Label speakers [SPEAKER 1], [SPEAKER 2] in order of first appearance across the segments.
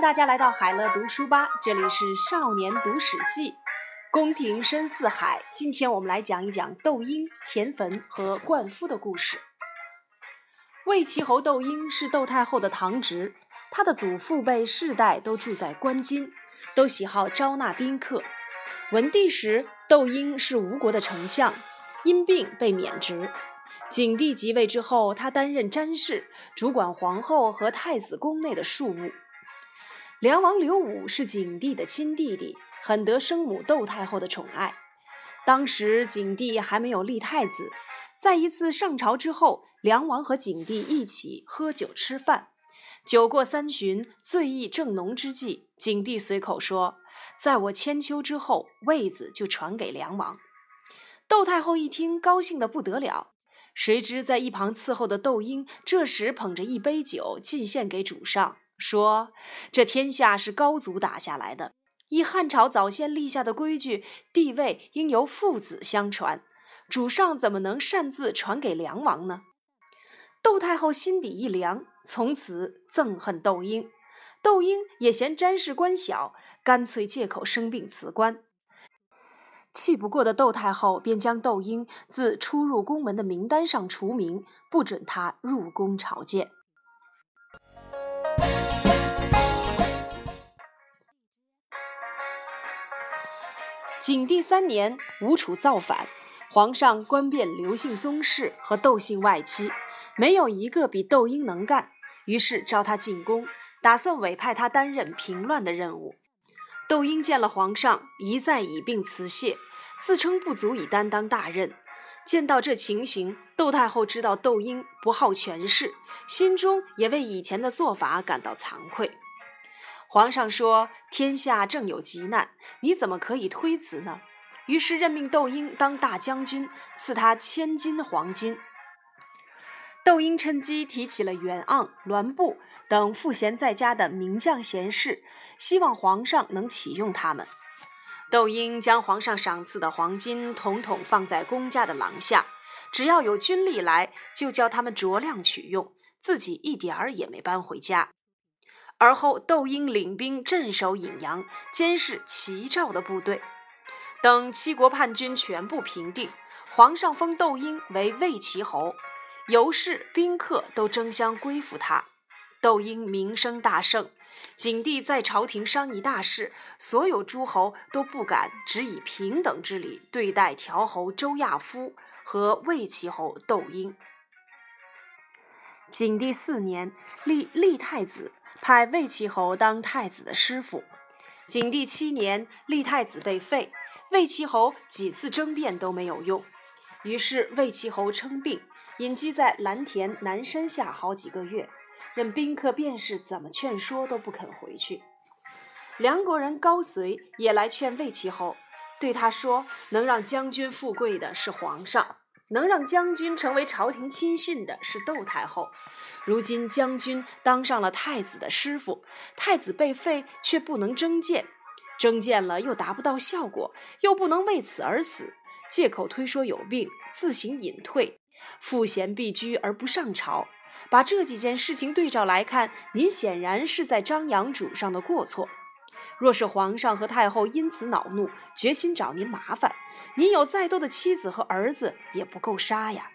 [SPEAKER 1] 大家来到海乐读书吧，这里是少年读史记。宫廷深似海，今天我们来讲一讲窦婴、田汾和灌夫的故事。魏齐侯窦婴是窦太后的堂侄，他的祖父辈世代都住在关津，都喜好招纳宾客。文帝时，窦婴是吴国的丞相，因病被免职。景帝即位之后，他担任詹事，主管皇后和太子宫内的庶务。梁王刘武是景帝的亲弟弟。很得生母窦太后的宠爱。当时景帝还没有立太子，在一次上朝之后，梁王和景帝一起喝酒吃饭。酒过三巡，醉意正浓之际，景帝随口说：“在我千秋之后，位子就传给梁王。”窦太后一听，高兴得不得了。谁知在一旁伺候的窦婴，这时捧着一杯酒进献给主上，说：“这天下是高祖打下来的。”依汉朝早先立下的规矩，地位应由父子相传，主上怎么能擅自传给梁王呢？窦太后心底一凉，从此憎恨窦婴。窦婴也嫌詹事官小，干脆借口生病辞官。气不过的窦太后便将窦婴自出入宫门的名单上除名，不准他入宫朝见。景帝三年，吴楚造反，皇上观遍刘姓宗室和窦姓外戚，没有一个比窦婴能干，于是召他进宫，打算委派他担任平乱的任务。窦婴见了皇上，一再以病辞谢，自称不足以担当大任。见到这情形，窦太后知道窦婴不好权势，心中也为以前的做法感到惭愧。皇上说：“天下正有急难，你怎么可以推辞呢？”于是任命窦婴当大将军，赐他千金黄金。窦婴趁机提起了袁盎、栾布等赋闲在家的名将贤士，希望皇上能启用他们。窦婴将皇上赏赐的黄金统统放在公家的廊下，只要有军吏来，就叫他们酌量取用，自己一点儿也没搬回家。而后，窦婴领兵镇守颍阳，监视齐赵的部队。等七国叛军全部平定，皇上封窦婴为魏齐侯，游士宾客都争相归附他。窦婴名声大盛，景帝在朝廷商议大事，所有诸侯都不敢只以平等之礼对待条侯周亚夫和魏齐侯窦婴。景帝四年，立立太子。派魏齐侯当太子的师傅。景帝七年，立太子被废，魏齐侯几次争辩都没有用，于是魏齐侯称病，隐居在蓝田南山下好几个月，任宾客便是怎么劝说都不肯回去。梁国人高随也来劝魏齐侯，对他说：“能让将军富贵的是皇上。”能让将军成为朝廷亲信的是窦太后，如今将军当上了太子的师傅，太子被废却不能征谏，征谏了又达不到效果，又不能为此而死，借口推说有病，自行隐退，赋闲避居而不上朝。把这几件事情对照来看，您显然是在张扬主上的过错。若是皇上和太后因此恼怒，决心找您麻烦。您有再多的妻子和儿子，也不够杀呀！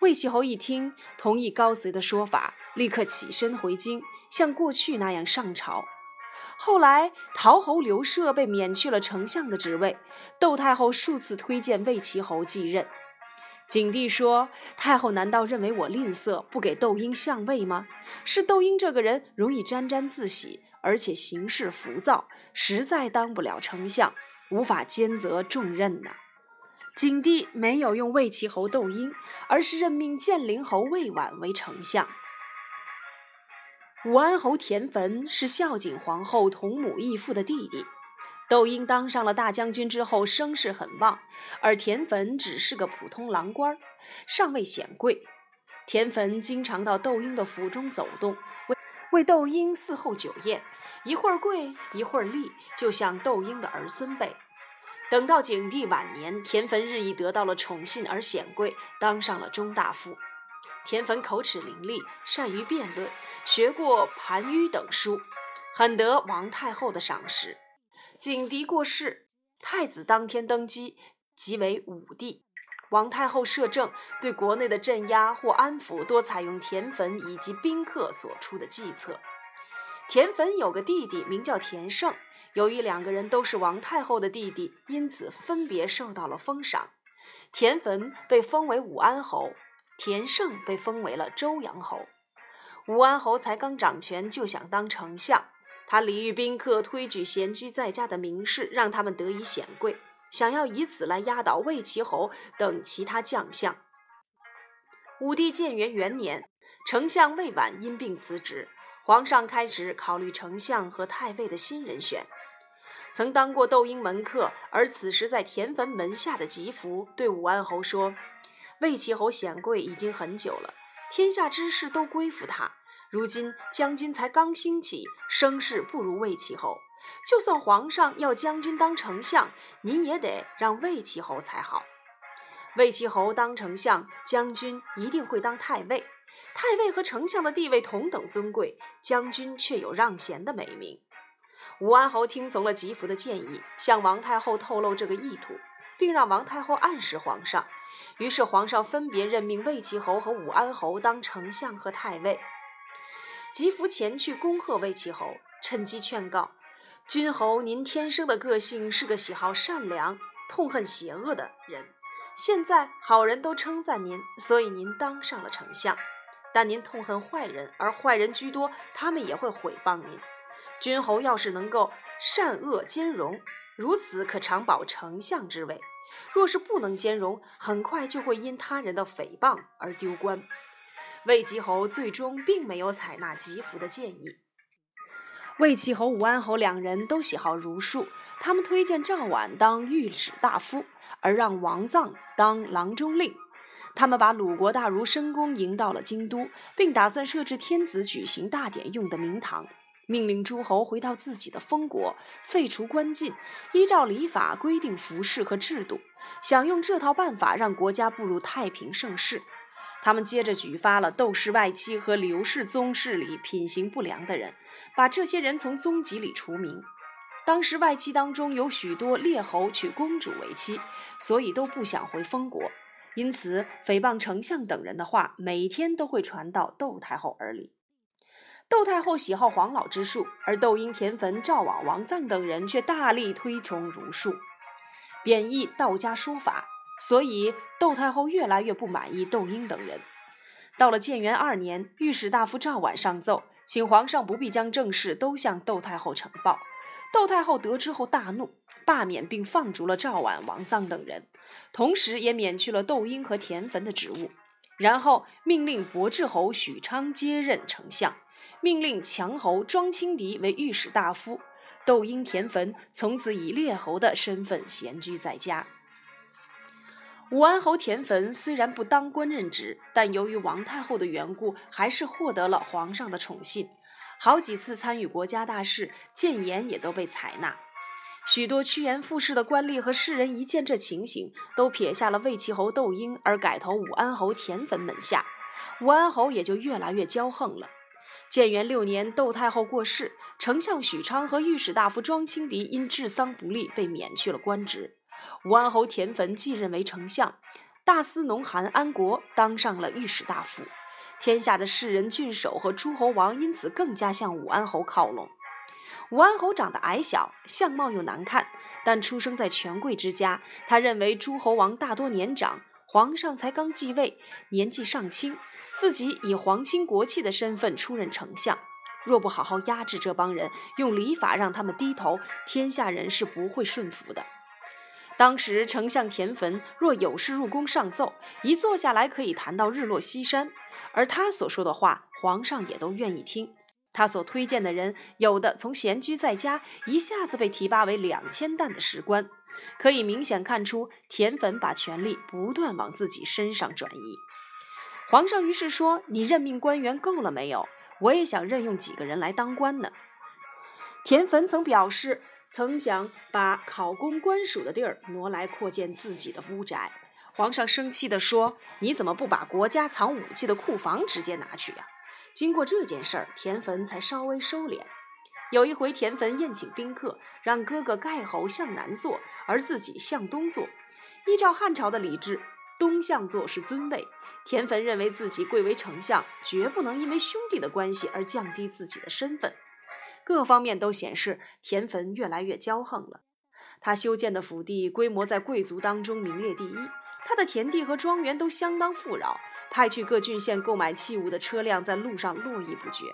[SPEAKER 1] 魏齐侯一听，同意高随的说法，立刻起身回京，像过去那样上朝。后来，陶侯刘彻被免去了丞相的职位，窦太后数次推荐魏齐侯继任。景帝说：“太后难道认为我吝啬，不给窦婴相位吗？是窦婴这个人容易沾沾自喜，而且行事浮躁，实在当不了丞相。”无法兼责重任呢。景帝没有用魏齐侯窦婴，而是任命建陵侯魏婉为丞相。武安侯田汾是孝景皇后同母异父的弟弟。窦婴当上了大将军之后，声势很旺，而田汾只是个普通郎官，尚未显贵。田汾经常到窦婴的府中走动，为为窦婴伺候酒宴。一会儿跪，一会儿立，就像窦婴的儿孙辈。等到景帝晚年，田汾日益得到了宠信而显贵，当上了中大夫。田汾口齿伶俐，善于辩论，学过盘纡等书，很得王太后的赏识。景帝过世，太子当天登基，即为武帝。王太后摄政，对国内的镇压或安抚，多采用田汾以及宾客所出的计策。田汾有个弟弟，名叫田胜。由于两个人都是王太后的弟弟，因此分别受到了封赏。田汾被封为武安侯，田胜被封为了周阳侯。武安侯才刚掌权，就想当丞相。他礼遇宾客，推举闲居在家的名士，让他们得以显贵。想要以此来压倒魏齐侯等其他将相。武帝建元元年，丞相魏婉因病辞职，皇上开始考虑丞相和太尉的新人选。曾当过窦婴门客，而此时在田汾门下的吉福对武安侯说：“魏齐侯显贵已经很久了，天下之事都归附他。如今将军才刚兴起，声势不如魏齐侯。”就算皇上要将军当丞相，您也得让魏齐侯才好。魏齐侯当丞相，将军一定会当太尉。太尉和丞相的地位同等尊贵，将军却有让贤的美名。武安侯听从了吉福的建议，向王太后透露这个意图，并让王太后暗示皇上。于是皇上分别任命魏齐侯和武安侯当丞相和太尉。吉福前去恭贺魏齐侯，趁机劝告。君侯，您天生的个性是个喜好善良、痛恨邪恶的人。现在好人都称赞您，所以您当上了丞相。但您痛恨坏人，而坏人居多，他们也会毁谤您。君侯要是能够善恶兼容，如此可长保丞相之位；若是不能兼容，很快就会因他人的诽谤而丢官。魏吉侯最终并没有采纳吉福的建议。魏齐侯、武安侯两人都喜好儒术，他们推荐赵绾当御史大夫，而让王臧当郎中令。他们把鲁国大儒申公迎到了京都，并打算设置天子举行大典用的明堂，命令诸侯回到自己的封国，废除官禁，依照礼法规定服饰和制度，想用这套办法让国家步入太平盛世。他们接着举发了窦氏外戚和刘氏宗室里品行不良的人。把这些人从宗籍里除名。当时外戚当中有许多列侯娶公主为妻，所以都不想回封国。因此，诽谤丞相等人的话，每天都会传到窦太后耳里。窦太后喜好黄老之术，而窦婴、田汾、赵网、王臧等人却大力推崇儒术，贬义道家书法。所以，窦太后越来越不满意窦婴等人。到了建元二年，御史大夫赵绾上奏。请皇上不必将政事都向窦太后呈报。窦太后得知后大怒，罢免并放逐了赵绾、王臧等人，同时也免去了窦婴和田汾的职务。然后命令博志侯许昌接任丞相，命令强侯庄清狄为御史大夫。窦婴、田汾从此以列侯的身份闲居在家。武安侯田汾虽然不当官任职，但由于王太后的缘故，还是获得了皇上的宠信。好几次参与国家大事，谏言也都被采纳。许多趋炎附势的官吏和士人一见这情形，都撇下了魏齐侯窦婴，而改投武安侯田汾门下。武安侯也就越来越骄横了。建元六年，窦太后过世，丞相许昌和御史大夫庄清狄因治丧不利，被免去了官职。武安侯田汾继任为丞相，大司农韩安国当上了御史大夫。天下的士人、郡守和诸侯王因此更加向武安侯靠拢。武安侯长得矮小，相貌又难看，但出生在权贵之家。他认为诸侯王大多年长，皇上才刚继位，年纪尚轻，自己以皇亲国戚的身份出任丞相，若不好好压制这帮人，用礼法让他们低头，天下人是不会顺服的。当时丞相田汾若有事入宫上奏，一坐下来可以谈到日落西山，而他所说的话，皇上也都愿意听。他所推荐的人，有的从闲居在家，一下子被提拔为两千担的史官，可以明显看出田汾把权力不断往自己身上转移。皇上于是说：“你任命官员够了没有？我也想任用几个人来当官呢。”田汾曾表示。曾想把考公官署的地儿挪来扩建自己的屋宅，皇上生气地说：“你怎么不把国家藏武器的库房直接拿去呀？”经过这件事儿，田汾才稍微收敛。有一回，田汾宴请宾客，让哥哥盖侯向南坐，而自己向东坐。依照汉朝的礼制，东向坐是尊位。田汾认为自己贵为丞相，绝不能因为兄弟的关系而降低自己的身份。各方面都显示田汾越来越骄横了。他修建的府邸规模在贵族当中名列第一，他的田地和庄园都相当富饶，派去各郡县购买器物的车辆在路上络绎不绝。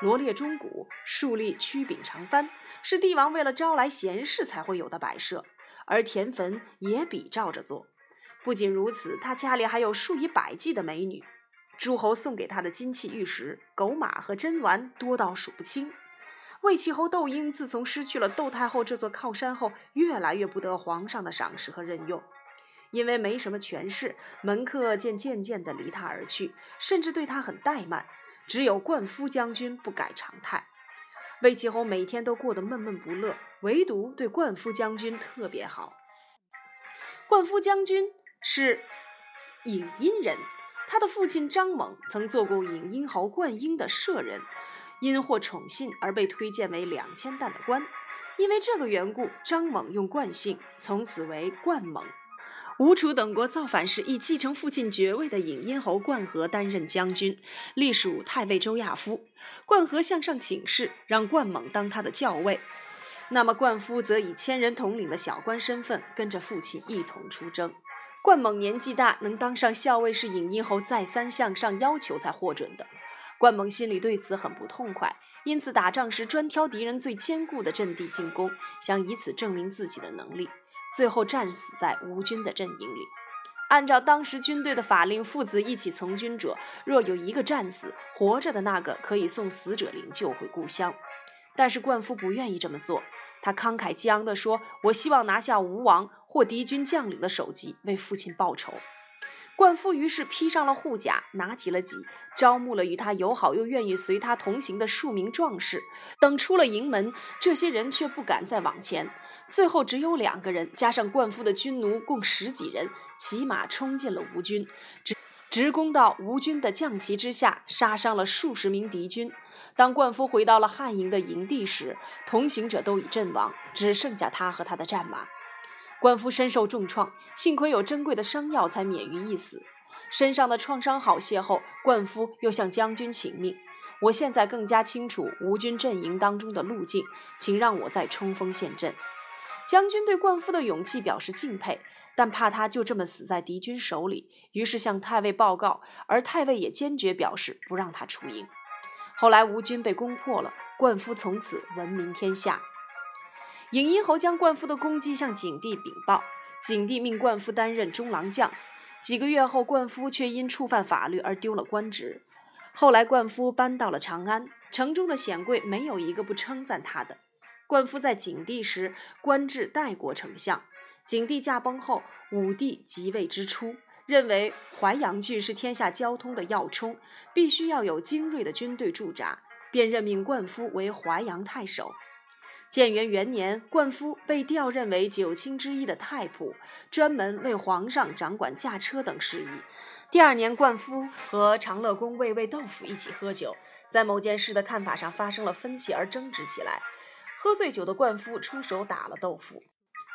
[SPEAKER 1] 罗列钟鼓，竖立曲柄长幡，是帝王为了招来贤士才会有的摆设，而田汾也比照着做。不仅如此，他家里还有数以百计的美女，诸侯送给他的金器玉石、狗马和珍玩多到数不清。魏齐侯窦婴自从失去了窦太后这座靠山后，越来越不得皇上的赏识和任用，因为没什么权势，门客渐渐渐地离他而去，甚至对他很怠慢。只有冠夫将军不改常态，魏齐侯每天都过得闷闷不乐，唯独对冠夫将军特别好。冠夫将军是颍阴人，他的父亲张猛曾做过颍阴侯冠婴的舍人，因获宠信而被推荐为两千担的官。因为这个缘故，张猛用惯姓，从此为冠猛。吴楚等国造反时，以继承父亲爵位的尹阴侯冠和担任将军，隶属太尉周亚夫。冠和向上请示，让冠猛当他的校尉。那么冠夫则以千人统领的小官身份，跟着父亲一同出征。冠猛年纪大，能当上校尉是尹阴侯再三向上要求才获准的。冠猛心里对此很不痛快，因此打仗时专挑敌人最坚固的阵地进攻，想以此证明自己的能力。最后战死在吴军的阵营里。按照当时军队的法令，父子一起从军者，若有一个战死，活着的那个可以送死者灵柩回故乡。但是冠夫不愿意这么做，他慷慨激昂地说：“我希望拿下吴王或敌军将领的首级，为父亲报仇。”冠夫于是披上了护甲，拿起了戟，招募了与他友好又愿意随他同行的数名壮士。等出了营门，这些人却不敢再往前。最后只有两个人，加上冠夫的军奴，共十几人，骑马冲进了吴军，直直攻到吴军的将旗之下，杀伤了数十名敌军。当冠夫回到了汉营的营地时，同行者都已阵亡，只剩下他和他的战马。冠夫身受重创，幸亏有珍贵的伤药，才免于一死。身上的创伤好些后，冠夫又向将军请命：“我现在更加清楚吴军阵营当中的路径，请让我再冲锋陷阵。”将军对灌夫的勇气表示敬佩，但怕他就这么死在敌军手里，于是向太尉报告，而太尉也坚决表示不让他出营。后来吴军被攻破了，灌夫从此闻名天下。颍阴侯将灌夫的功绩向景帝禀报，景帝命灌夫担任中郎将。几个月后，灌夫却因触犯法律而丢了官职。后来灌夫搬到了长安，城中的显贵没有一个不称赞他的。灌夫在景帝时官至代国丞相，景帝驾崩后，武帝即位之初，认为淮阳郡是天下交通的要冲，必须要有精锐的军队驻扎，便任命灌夫为淮阳太守。建元元年，灌夫被调任为九卿之一的太仆，专门为皇上掌管驾车等事宜。第二年，灌夫和长乐宫卫尉窦府一起喝酒，在某件事的看法上发生了分歧而争执起来。喝醉酒的冠夫出手打了窦府。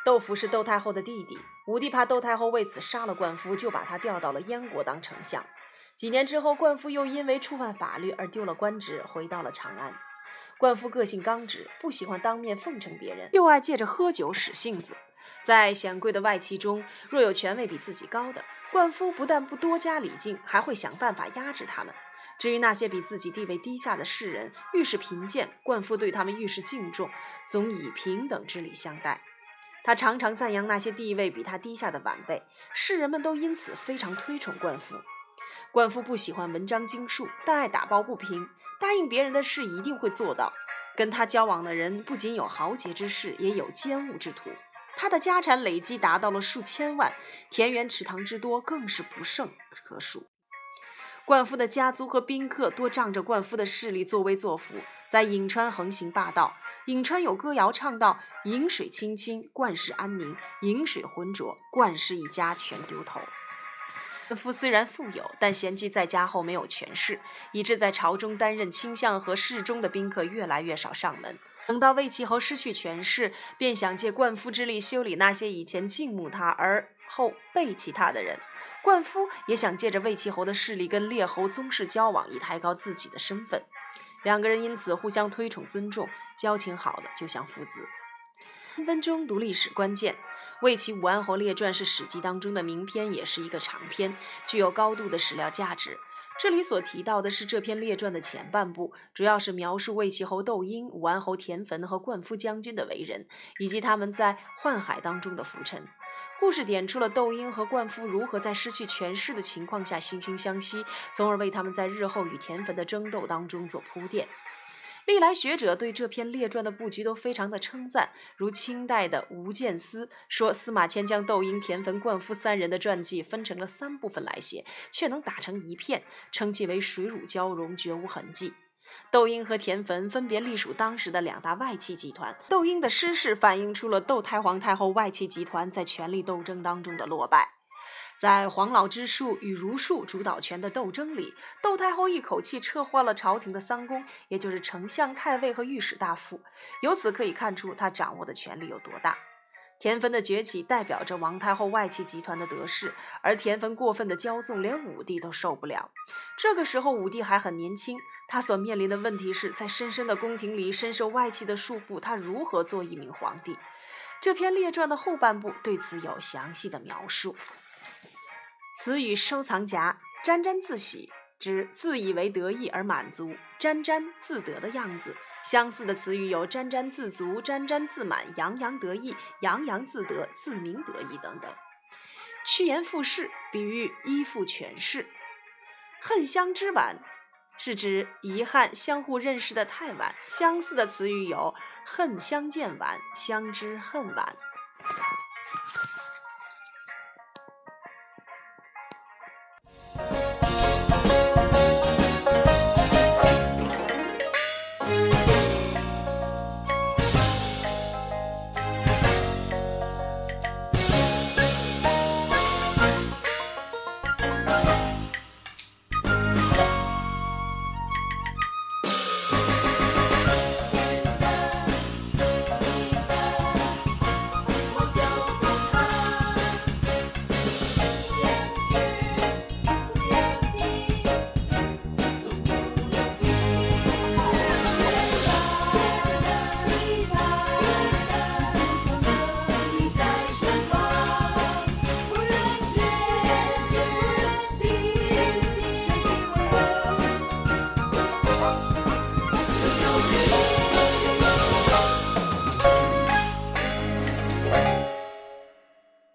[SPEAKER 1] 窦府是窦太后的弟弟，武帝怕窦太后为此杀了冠夫，就把他调到了燕国当丞相。几年之后，冠夫又因为触犯法律而丢了官职，回到了长安。冠夫个性刚直，不喜欢当面奉承别人，又爱借着喝酒使性子。在显贵的外戚中，若有权位比自己高的，冠夫不但不多加礼敬，还会想办法压制他们。至于那些比自己地位低下的士人，愈是贫贱，冠夫对他们愈是敬重，总以平等之礼相待。他常常赞扬那些地位比他低下的晚辈，士人们都因此非常推崇冠夫。冠夫不喜欢文章经术，但爱打抱不平，答应别人的事一定会做到。跟他交往的人不仅有豪杰之士，也有奸恶之徒。他的家产累积达到了数千万，田园池塘之多更是不胜可数。冠夫的家族和宾客多仗着冠夫的势力作威作福，在颍川横行霸道。颍川有歌谣唱道：“颍水清清，冠氏安宁；颍水浑浊，冠氏一家全丢头。”冠夫虽然富有，但闲居在家后没有权势，以致在朝中担任卿相和侍中的宾客越来越少上门。等到魏齐侯失去权势，便想借冠夫之力修理那些以前敬慕他而后背弃他的人。冠夫也想借着魏齐侯的势力跟列侯宗室交往，以抬高自己的身份。两个人因此互相推崇尊重，交情好的就像父子。分分钟读历史关键。《魏齐武安侯列传》是史记当中的名篇，也是一个长篇，具有高度的史料价值。这里所提到的是这篇列传的前半部，主要是描述魏齐侯窦婴、武安侯田汾和灌夫将军的为人，以及他们在宦海当中的浮沉。故事点出了窦婴和灌夫如何在失去权势的情况下惺惺相惜，从而为他们在日后与田汾的争斗当中做铺垫。历来学者对这篇列传的布局都非常的称赞，如清代的吴建思说，司马迁将窦婴、田汾、灌夫三人的传记分成了三部分来写，却能打成一片，称其为水乳交融，绝无痕迹。窦婴和田汾分别隶属当时的两大外戚集团，窦婴的失势反映出了窦太皇太后外戚集团在权力斗争当中的落败。在黄老之术与儒术主导权的斗争里，窦太后一口气撤换了朝廷的三公，也就是丞相、太尉和御史大夫。由此可以看出，她掌握的权力有多大。田汾的崛起代表着王太后外戚集团的得势，而田汾过分的骄纵，连武帝都受不了。这个时候，武帝还很年轻，他所面临的问题是在深深的宫廷里深受外戚的束缚，他如何做一名皇帝？这篇列传的后半部对此有详细的描述。词语收藏夹，沾沾自喜，指自以为得意而满足，沾沾自得的样子。相似的词语有沾沾自足、沾沾自满、洋洋得意、洋洋自得、自鸣得意等等。趋炎附势，比喻依附权势。恨相知晚，是指遗憾相互认识的太晚。相似的词语有恨相见晚、相知恨晚。